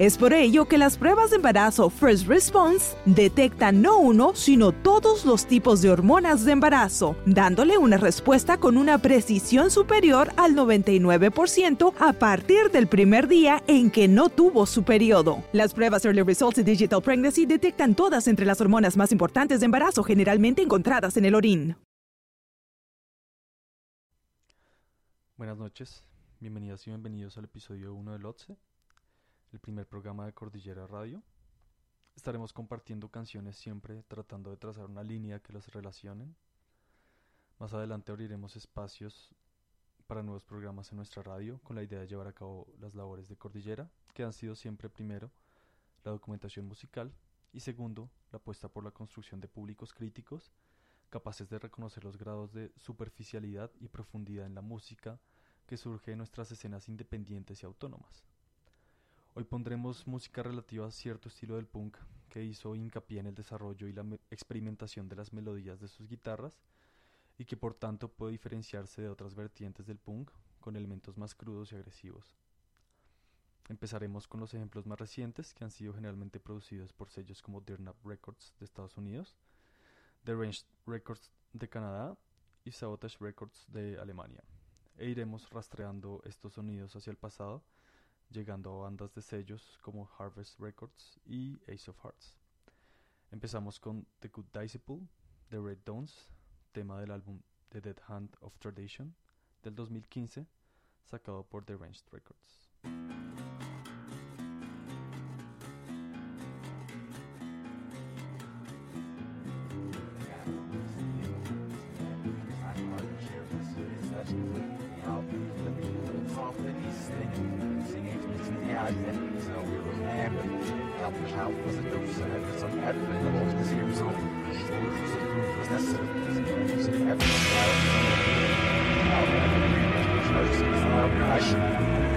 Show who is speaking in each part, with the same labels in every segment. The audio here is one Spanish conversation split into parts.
Speaker 1: Es por ello que las pruebas de embarazo First Response detectan no uno, sino todos los tipos de hormonas de embarazo, dándole una respuesta con una precisión superior al 99% a partir del primer día en que no tuvo su periodo. Las pruebas Early Results y Digital Pregnancy detectan todas entre las hormonas más importantes de embarazo generalmente encontradas en el orín.
Speaker 2: Buenas noches, bienvenidas y bienvenidos al episodio 1 del OTSE el primer programa de Cordillera Radio. Estaremos compartiendo canciones siempre tratando de trazar una línea que las relacionen. Más adelante abriremos espacios para nuevos programas en nuestra radio con la idea de llevar a cabo las labores de Cordillera, que han sido siempre primero la documentación musical y segundo la apuesta por la construcción de públicos críticos capaces de reconocer los grados de superficialidad y profundidad en la música que surge de nuestras escenas independientes y autónomas. Hoy pondremos música relativa a cierto estilo del punk que hizo hincapié en el desarrollo y la experimentación de las melodías de sus guitarras y que por tanto puede diferenciarse de otras vertientes del punk con elementos más crudos y agresivos. Empezaremos con los ejemplos más recientes que han sido generalmente producidos por sellos como Dirnap Records de Estados Unidos, The Range Records de Canadá y Sabotage Records de Alemania. E iremos rastreando estos sonidos hacia el pasado llegando a bandas de sellos como Harvest Records y Ace of Hearts. Empezamos con The Good Disciple de Red Dawns, tema del álbum The Dead Hand of Tradition del 2015, sacado por The Ranged Records.
Speaker 3: Planeten
Speaker 2: und Häfen. Erdenschaft so if it's an advent of the same so stories the possessor is going to the was necessary. the same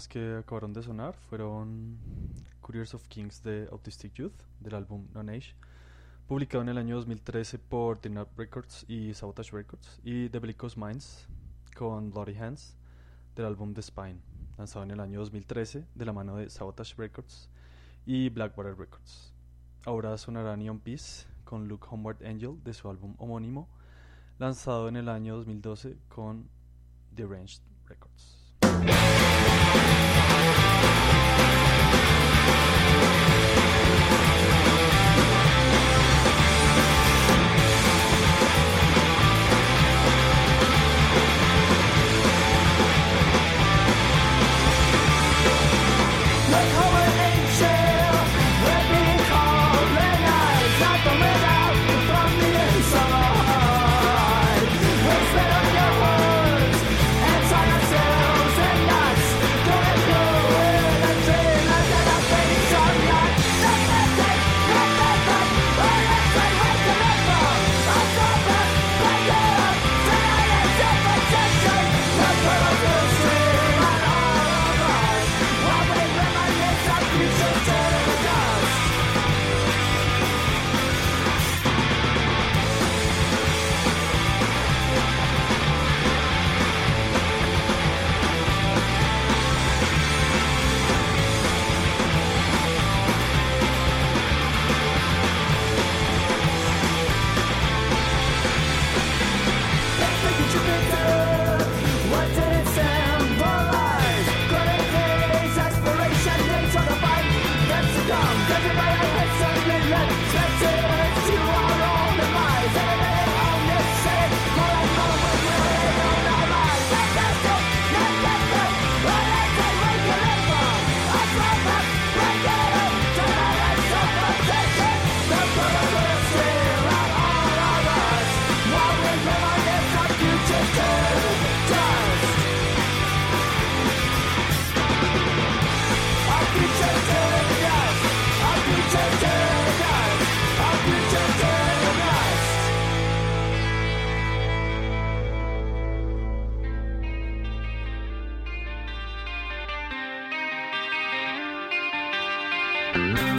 Speaker 3: temas que acabaron de sonar fueron Couriers of Kings de Autistic Youth, del álbum Non Age, publicado en el año 2013 por Up Records y Sabotage Records, y The Bellicose Minds con Bloody Hands, del álbum The Spine, lanzado en el año 2013 de la mano de Sabotage Records y Blackwater Records. Ahora sonará Neon Peace con Luke Homeward Angel de su álbum homónimo, lanzado en el año 2012 con The Ranged Records.
Speaker 2: Bye.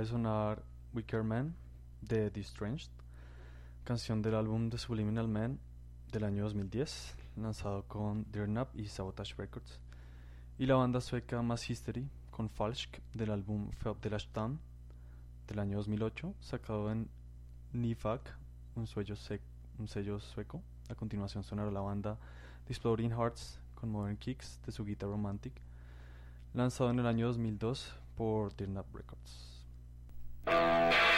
Speaker 2: De sonar Wicker Man de The Strange, canción del álbum The Subliminal Man del año 2010, lanzado con Dear Nap y Sabotage Records, y la banda sueca Mass History con Falsk del álbum Felt de Town del año 2008, sacado en Nifak, un sello, sueco. A continuación sonará la banda Exploding Hearts con Modern Kicks de su guitarra Romantic, lanzado en el año 2002 por Dear Nap Records.
Speaker 4: Thank
Speaker 5: you.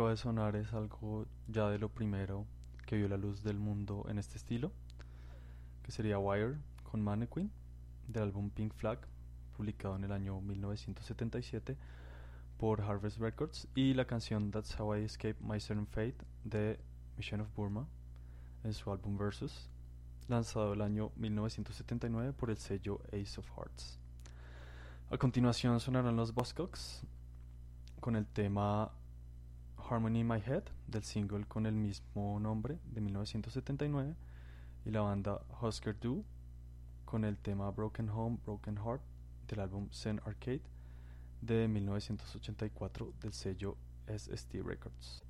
Speaker 5: Acaba de sonar es algo ya de lo primero que vio la luz del mundo en este estilo, que sería Wire con Mannequin, del álbum Pink Flag, publicado en el año 1977 por Harvest Records, y la canción That's How I Escape My Certain Fate de Mission of Burma, en su álbum Versus, lanzado el año 1979 por el sello Ace of Hearts. A continuación sonarán los Buzzcocks con el tema Harmony in My Head del single con el mismo nombre de 1979 y la banda Husker Du con el tema Broken Home, Broken Heart del álbum Zen Arcade de 1984 del sello SST Records.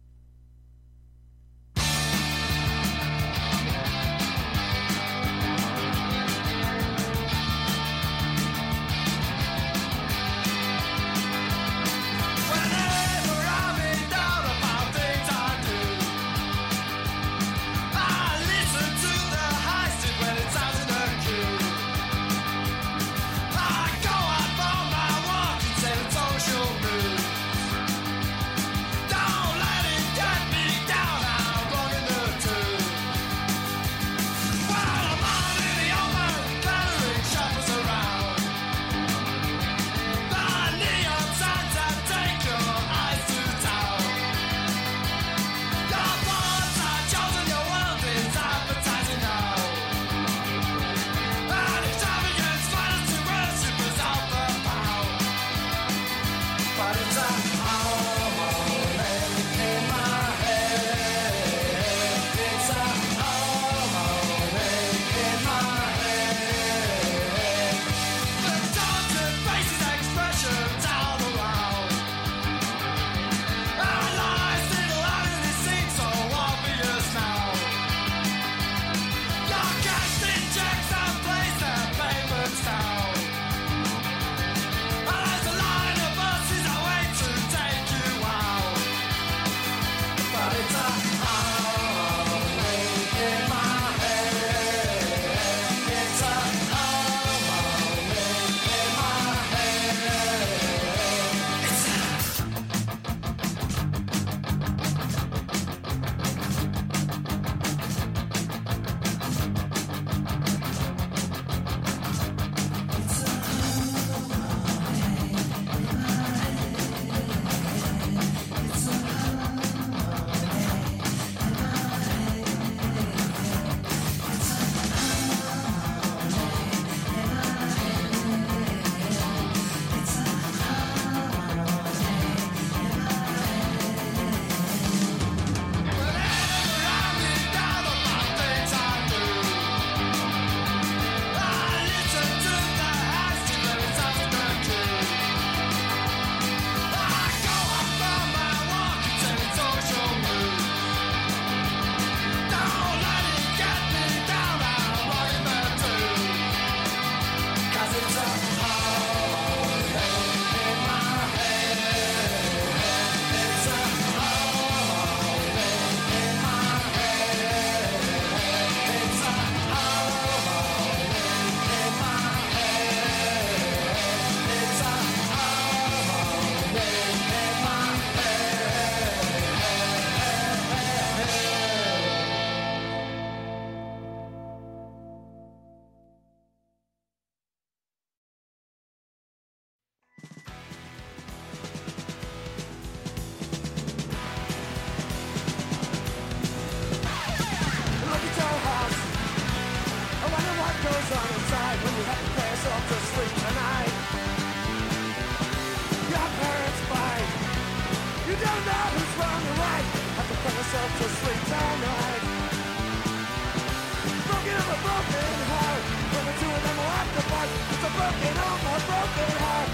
Speaker 5: knocking on my broken heart.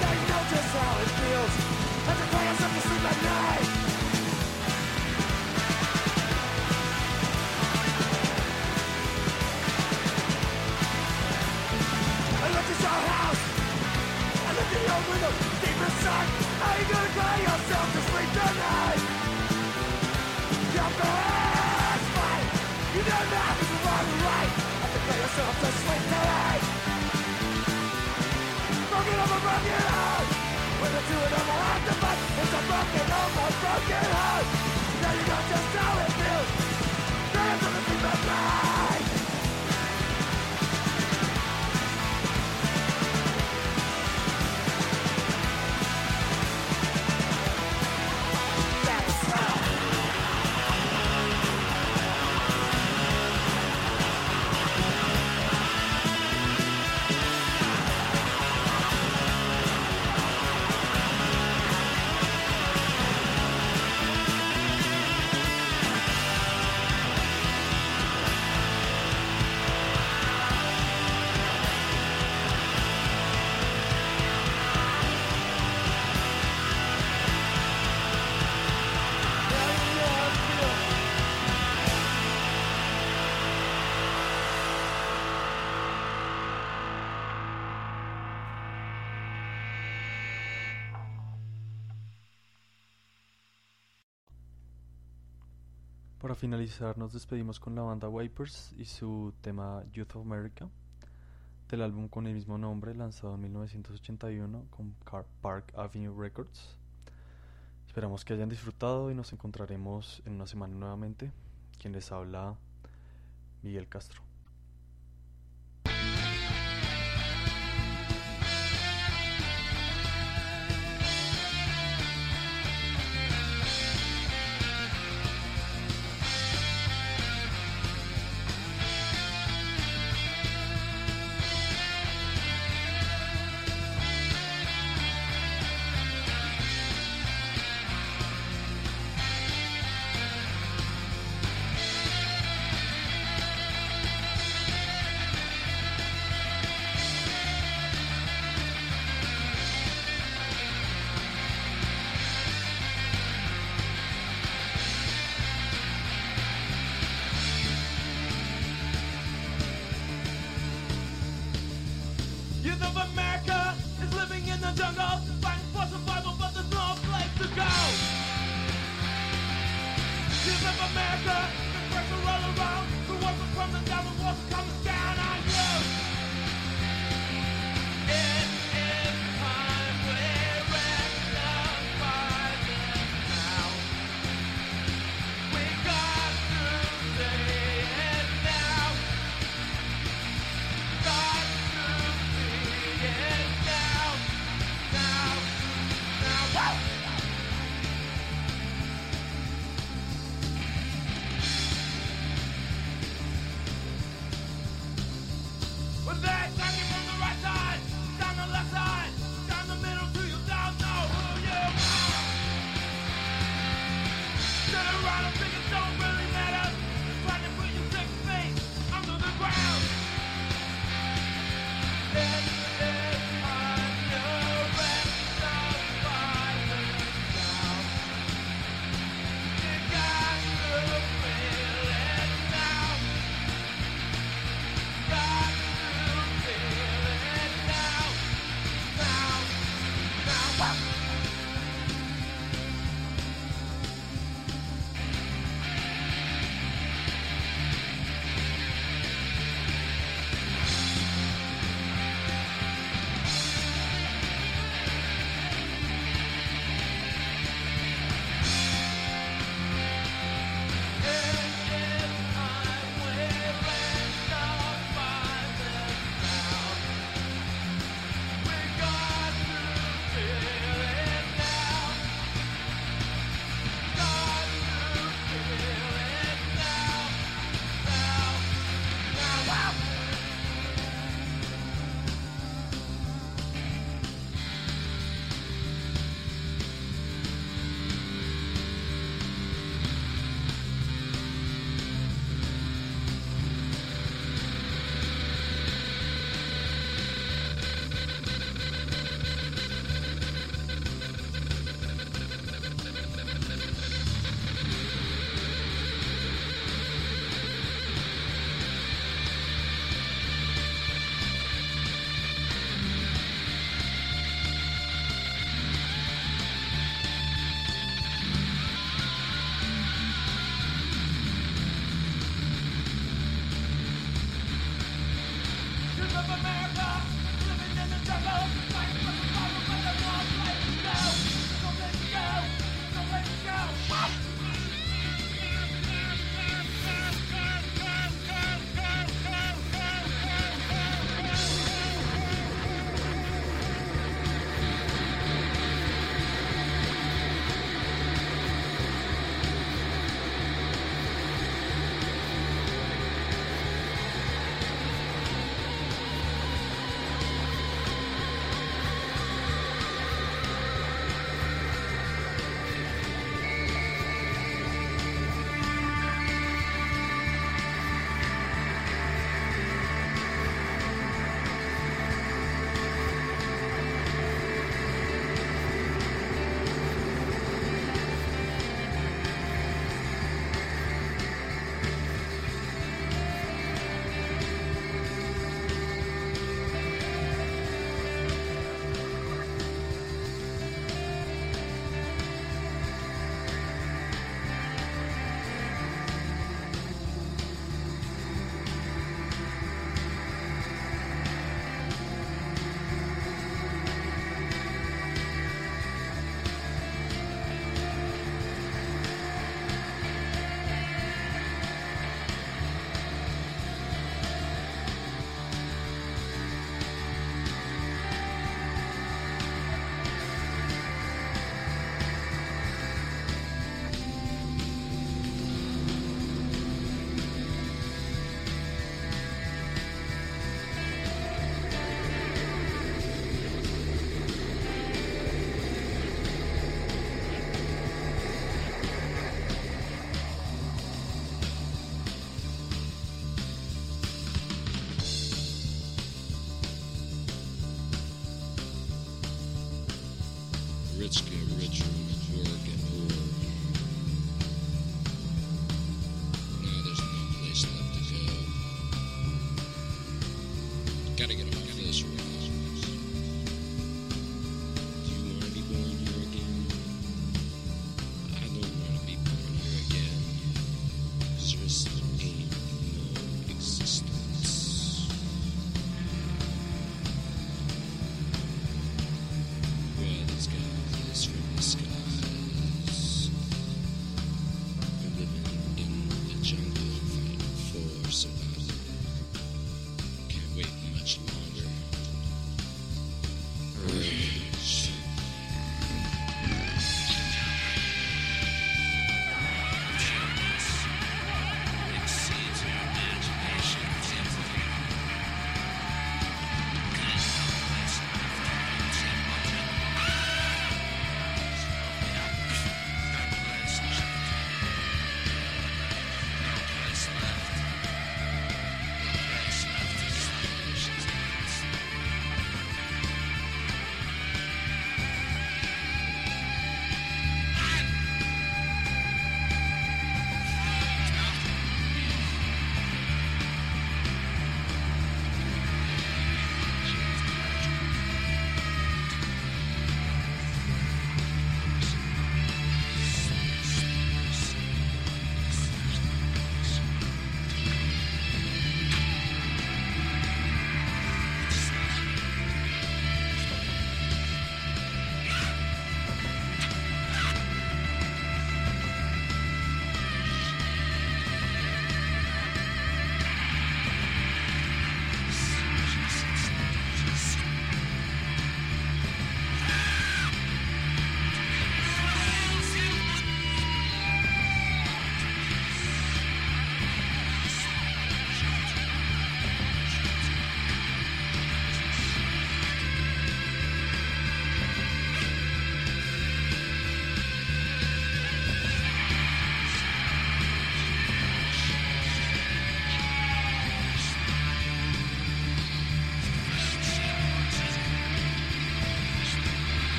Speaker 5: Now you know just how it feels. As I cry yourself to sleep at night. I house. I window. Deep inside, you gonna cry yourself to sleep tonight? You're. You to right. Have to cry yourself to sleep
Speaker 6: tonight over broken heart. With a chewing over to fight. It's a broken oh, broken heart. Now you got yourself Para finalizar nos despedimos con la banda Wipers y su tema Youth of America del álbum con el mismo nombre lanzado en 1981 con Park Avenue Records. Esperamos que hayan disfrutado y nos encontraremos en una semana nuevamente. Quien les habla, Miguel Castro.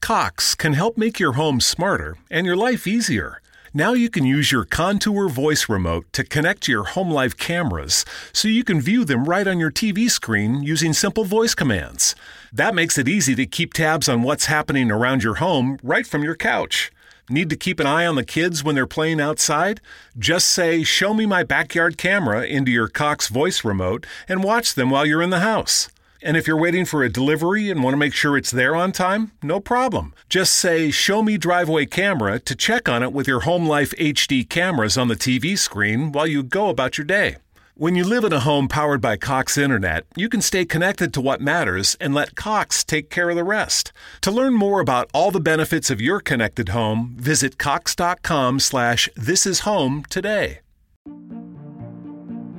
Speaker 7: Cox can help make your home smarter and your life easier. Now you can use your Contour voice remote to connect to your home life cameras so you can view them right on your TV screen using simple voice commands. That makes it easy to keep tabs on what's happening around your home right from your couch. Need to keep an eye on the kids when they're playing outside? Just say, Show me my backyard camera into your Cox voice remote and watch them while you're in the house. And if you're waiting for a delivery and want to make sure it's there on time, no problem. Just say, Show me driveway camera to check on it with your Home Life HD cameras on the TV screen while you go about your day. When you live in a home powered by Cox Internet, you can stay connected to what matters and let Cox take care of the rest. To learn more about all the benefits of your connected home, visit cox.com slash this is home today.